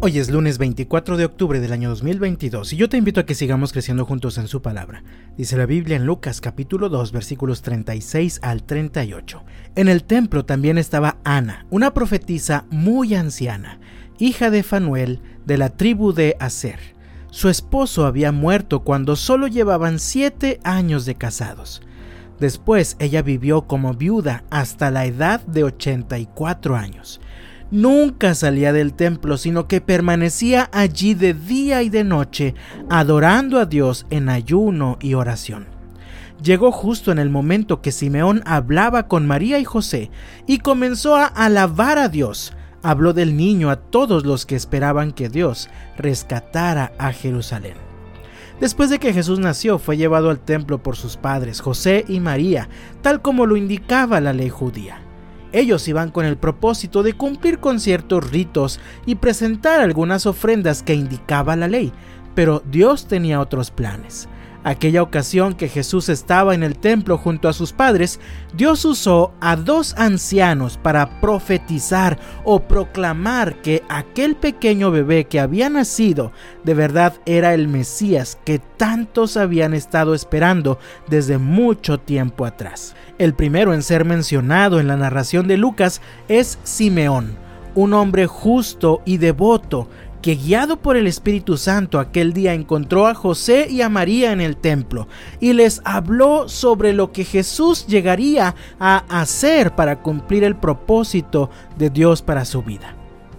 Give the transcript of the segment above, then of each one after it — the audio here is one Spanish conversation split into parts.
Hoy es lunes 24 de octubre del año 2022 y yo te invito a que sigamos creciendo juntos en su palabra. Dice la Biblia en Lucas capítulo 2 versículos 36 al 38. En el templo también estaba Ana, una profetisa muy anciana, hija de Fanuel de la tribu de Aser. Su esposo había muerto cuando solo llevaban siete años de casados. Después ella vivió como viuda hasta la edad de 84 años nunca salía del templo, sino que permanecía allí de día y de noche, adorando a Dios en ayuno y oración. Llegó justo en el momento que Simeón hablaba con María y José y comenzó a alabar a Dios. Habló del niño a todos los que esperaban que Dios rescatara a Jerusalén. Después de que Jesús nació, fue llevado al templo por sus padres, José y María, tal como lo indicaba la ley judía. Ellos iban con el propósito de cumplir con ciertos ritos y presentar algunas ofrendas que indicaba la ley, pero Dios tenía otros planes. Aquella ocasión que Jesús estaba en el templo junto a sus padres, Dios usó a dos ancianos para profetizar o proclamar que aquel pequeño bebé que había nacido de verdad era el Mesías que tantos habían estado esperando desde mucho tiempo atrás. El primero en ser mencionado en la narración de Lucas es Simeón, un hombre justo y devoto que guiado por el Espíritu Santo aquel día encontró a José y a María en el templo y les habló sobre lo que Jesús llegaría a hacer para cumplir el propósito de Dios para su vida.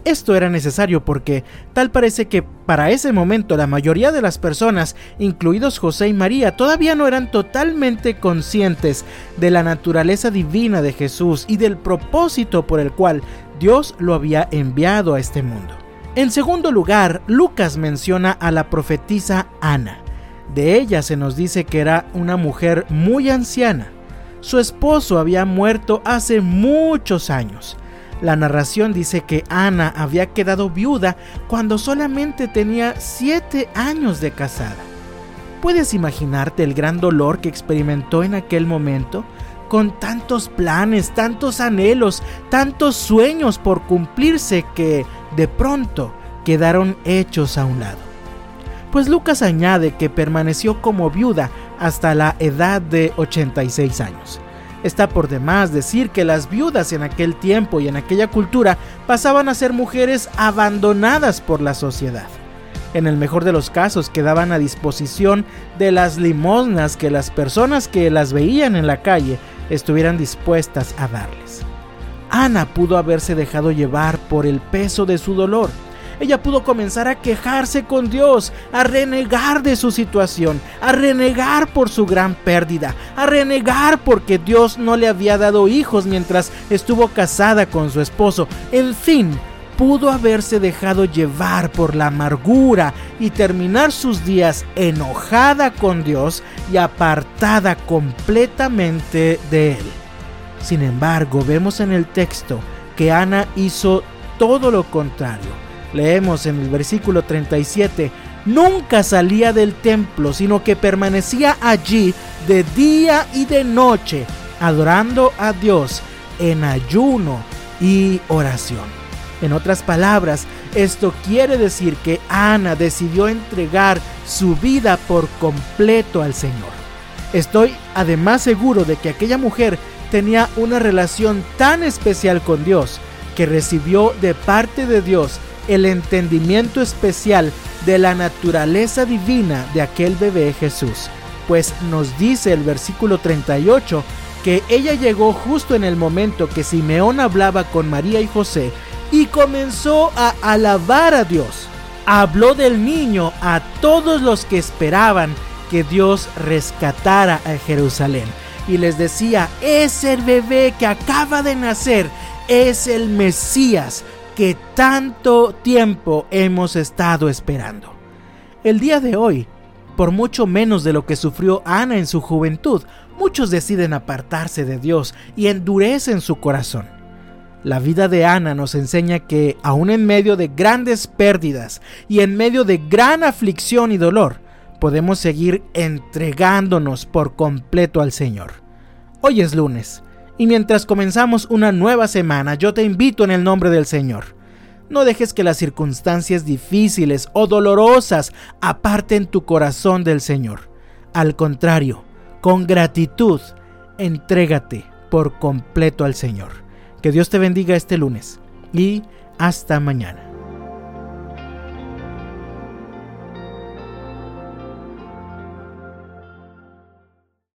Esto era necesario porque tal parece que para ese momento la mayoría de las personas, incluidos José y María, todavía no eran totalmente conscientes de la naturaleza divina de Jesús y del propósito por el cual Dios lo había enviado a este mundo. En segundo lugar, Lucas menciona a la profetisa Ana. De ella se nos dice que era una mujer muy anciana. Su esposo había muerto hace muchos años. La narración dice que Ana había quedado viuda cuando solamente tenía siete años de casada. ¿Puedes imaginarte el gran dolor que experimentó en aquel momento? Con tantos planes, tantos anhelos, tantos sueños por cumplirse que de pronto quedaron hechos a un lado. Pues Lucas añade que permaneció como viuda hasta la edad de 86 años. Está por demás decir que las viudas en aquel tiempo y en aquella cultura pasaban a ser mujeres abandonadas por la sociedad. En el mejor de los casos quedaban a disposición de las limosnas que las personas que las veían en la calle estuvieran dispuestas a darles. Ana pudo haberse dejado llevar por el peso de su dolor. Ella pudo comenzar a quejarse con Dios, a renegar de su situación, a renegar por su gran pérdida, a renegar porque Dios no le había dado hijos mientras estuvo casada con su esposo. En fin, pudo haberse dejado llevar por la amargura y terminar sus días enojada con Dios y apartada completamente de Él. Sin embargo, vemos en el texto que Ana hizo todo lo contrario. Leemos en el versículo 37, nunca salía del templo, sino que permanecía allí de día y de noche, adorando a Dios en ayuno y oración. En otras palabras, esto quiere decir que Ana decidió entregar su vida por completo al Señor. Estoy además seguro de que aquella mujer tenía una relación tan especial con Dios que recibió de parte de Dios el entendimiento especial de la naturaleza divina de aquel bebé Jesús. Pues nos dice el versículo 38 que ella llegó justo en el momento que Simeón hablaba con María y José y comenzó a alabar a Dios. Habló del niño a todos los que esperaban que Dios rescatara a Jerusalén y les decía, es el bebé que acaba de nacer, es el Mesías que tanto tiempo hemos estado esperando. El día de hoy, por mucho menos de lo que sufrió Ana en su juventud, muchos deciden apartarse de Dios y endurecen su corazón. La vida de Ana nos enseña que, aun en medio de grandes pérdidas y en medio de gran aflicción y dolor, podemos seguir entregándonos por completo al Señor. Hoy es lunes, y mientras comenzamos una nueva semana, yo te invito en el nombre del Señor. No dejes que las circunstancias difíciles o dolorosas aparten tu corazón del Señor. Al contrario, con gratitud, entrégate por completo al Señor. Que Dios te bendiga este lunes y hasta mañana.